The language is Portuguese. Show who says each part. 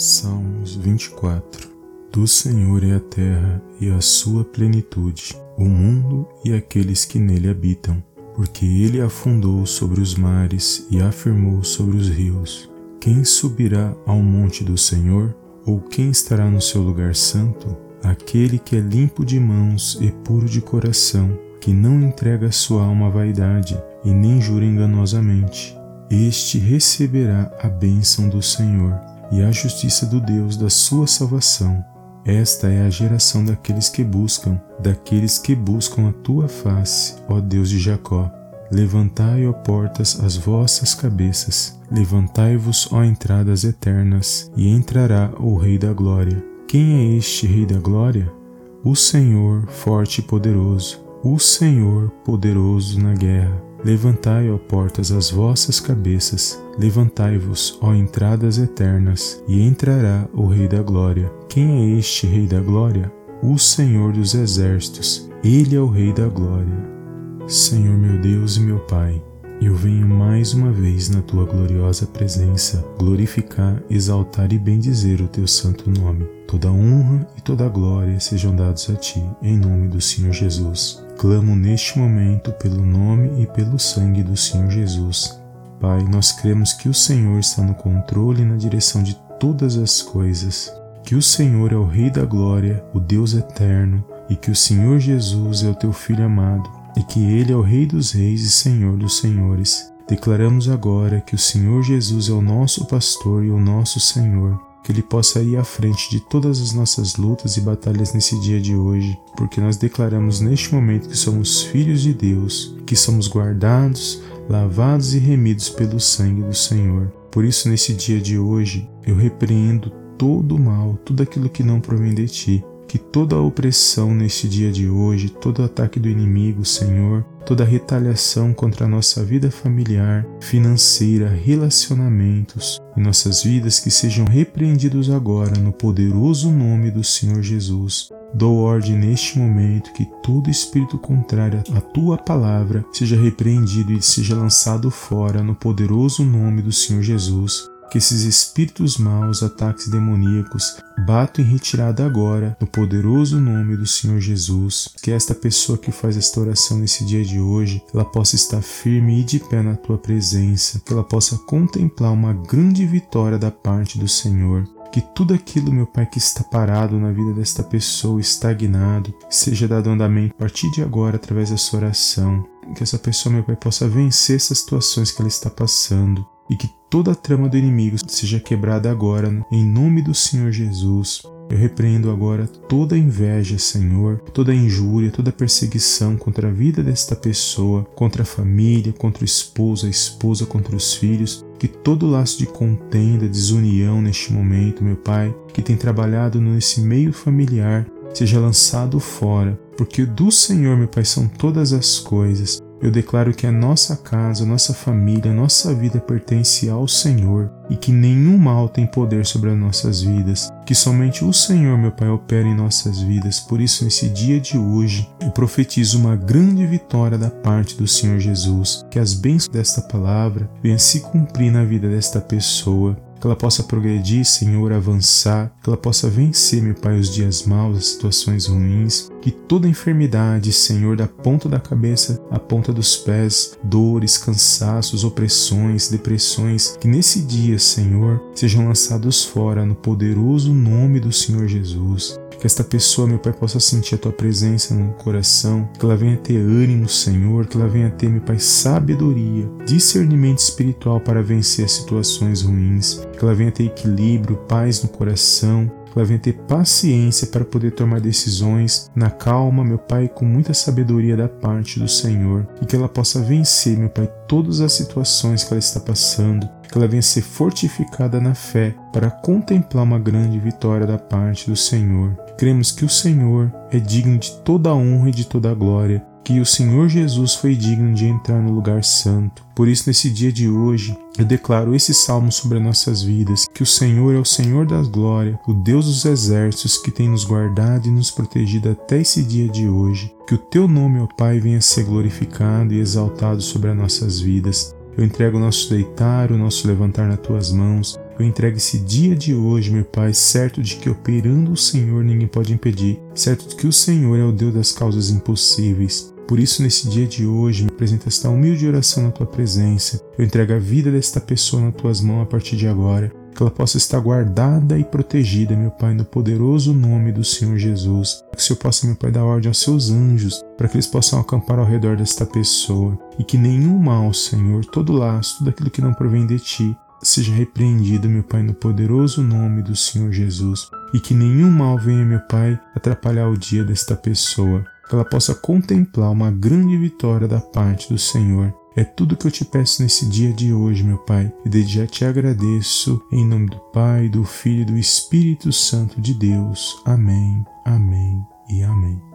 Speaker 1: Salmos 24 Do Senhor é a terra e a sua plenitude, o mundo e aqueles que nele habitam, porque ele afundou sobre os mares e afirmou sobre os rios. Quem subirá ao monte do Senhor, ou quem estará no seu lugar santo? Aquele que é limpo de mãos e puro de coração, que não entrega sua alma à vaidade e nem jura enganosamente. Este receberá a bênção do Senhor e a justiça do Deus da sua salvação. Esta é a geração daqueles que buscam, daqueles que buscam a tua face, ó Deus de Jacó. Levantai, ó portas, as vossas cabeças, levantai-vos, ó entradas eternas, e entrará o Rei da Glória. Quem é este Rei da Glória? O Senhor forte e poderoso, o Senhor poderoso na guerra. Levantai, ó portas, as vossas cabeças, levantai-vos, ó entradas eternas, e entrará o Rei da Glória. Quem é este Rei da Glória? O Senhor dos Exércitos, ele é o Rei da Glória. Senhor meu Deus e meu Pai, eu venho mais uma vez na tua gloriosa presença glorificar, exaltar e bendizer o teu santo nome. Toda honra e toda glória sejam dados a ti, em nome do Senhor Jesus. Clamo neste momento pelo nome e pelo sangue do Senhor Jesus. Pai, nós cremos que o Senhor está no controle e na direção de todas as coisas, que o Senhor é o Rei da Glória, o Deus eterno, e que o Senhor Jesus é o teu Filho amado, e que Ele é o Rei dos Reis e Senhor dos Senhores. Declaramos agora que o Senhor Jesus é o nosso pastor e o nosso Senhor que Ele possa ir à frente de todas as nossas lutas e batalhas nesse dia de hoje, porque nós declaramos neste momento que somos filhos de Deus, que somos guardados, lavados e remidos pelo sangue do Senhor. Por isso, nesse dia de hoje, eu repreendo todo o mal, tudo aquilo que não provém de ti, que toda a opressão neste dia de hoje, todo ataque do inimigo, Senhor, toda retaliação contra a nossa vida familiar, financeira, relacionamentos e nossas vidas que sejam repreendidos agora no poderoso nome do Senhor Jesus. Dou ordem neste momento que todo espírito contrário à tua palavra seja repreendido e seja lançado fora no poderoso nome do Senhor Jesus que esses espíritos maus, ataques demoníacos, batam em retirada agora, no poderoso nome do Senhor Jesus. Que esta pessoa que faz esta oração nesse dia de hoje, ela possa estar firme e de pé na tua presença, que ela possa contemplar uma grande vitória da parte do Senhor. Que tudo aquilo, meu Pai, que está parado na vida desta pessoa, estagnado, seja dado andamento a partir de agora através da sua oração. Que essa pessoa, meu Pai, possa vencer essas situações que ela está passando e que toda a trama do inimigo seja quebrada agora, em nome do Senhor Jesus. Eu repreendo agora toda inveja, Senhor, toda injúria, toda perseguição contra a vida desta pessoa, contra a família, contra o esposo, a esposa, contra os filhos. Que todo laço de contenda, desunião neste momento, meu Pai, que tem trabalhado nesse meio familiar, seja lançado fora, porque do Senhor, meu Pai, são todas as coisas. Eu declaro que a nossa casa, a nossa família, a nossa vida pertence ao Senhor e que nenhum mal tem poder sobre as nossas vidas, que somente o Senhor, meu Pai, opera em nossas vidas. Por isso, nesse dia de hoje, eu profetizo uma grande vitória da parte do Senhor Jesus, que as bênçãos desta palavra venham se cumprir na vida desta pessoa. Que ela possa progredir, Senhor, avançar, que ela possa vencer, meu Pai, os dias maus, as situações ruins, que toda enfermidade, Senhor, da ponta da cabeça à ponta dos pés, dores, cansaços, opressões, depressões, que nesse dia, Senhor, sejam lançados fora no poderoso nome do Senhor Jesus. Que esta pessoa, meu Pai, possa sentir a tua presença no coração, que ela venha ter ânimo, Senhor, que ela venha ter, meu Pai, sabedoria, discernimento espiritual para vencer as situações ruins, que ela venha ter equilíbrio, paz no coração, ela venha ter paciência para poder tomar decisões na calma, meu Pai, com muita sabedoria da parte do Senhor, e que ela possa vencer, meu Pai, todas as situações que ela está passando, que ela venha ser fortificada na fé para contemplar uma grande vitória da parte do Senhor. Cremos que o Senhor é digno de toda a honra e de toda a glória, que o Senhor Jesus foi digno de entrar no lugar santo. Por isso, nesse dia de hoje, eu declaro esse salmo sobre as nossas vidas, que o Senhor é o Senhor das glórias, o Deus dos exércitos que tem nos guardado e nos protegido até esse dia de hoje. Que o teu nome, ó Pai, venha ser glorificado e exaltado sobre as nossas vidas. Eu entrego o nosso deitar, o nosso levantar nas tuas mãos. Eu entrego esse dia de hoje, meu Pai, certo de que operando o Senhor ninguém pode impedir, certo de que o Senhor é o Deus das causas impossíveis. Por isso, nesse dia de hoje, me apresenta esta humilde oração na tua presença. Eu entrego a vida desta pessoa nas tuas mãos a partir de agora que ela possa estar guardada e protegida, meu Pai, no poderoso nome do Senhor Jesus. Que o Senhor possa, meu Pai, dar ordem aos seus anjos para que eles possam acampar ao redor desta pessoa e que nenhum mal, Senhor, todo laço, tudo aquilo que não provém de ti, seja repreendido, meu Pai, no poderoso nome do Senhor Jesus. E que nenhum mal venha, meu Pai, atrapalhar o dia desta pessoa. Que ela possa contemplar uma grande vitória da parte do Senhor é tudo que eu te peço nesse dia de hoje, meu Pai, e desde já te agradeço, em nome do Pai, do Filho e do Espírito Santo de Deus. Amém, amém e amém.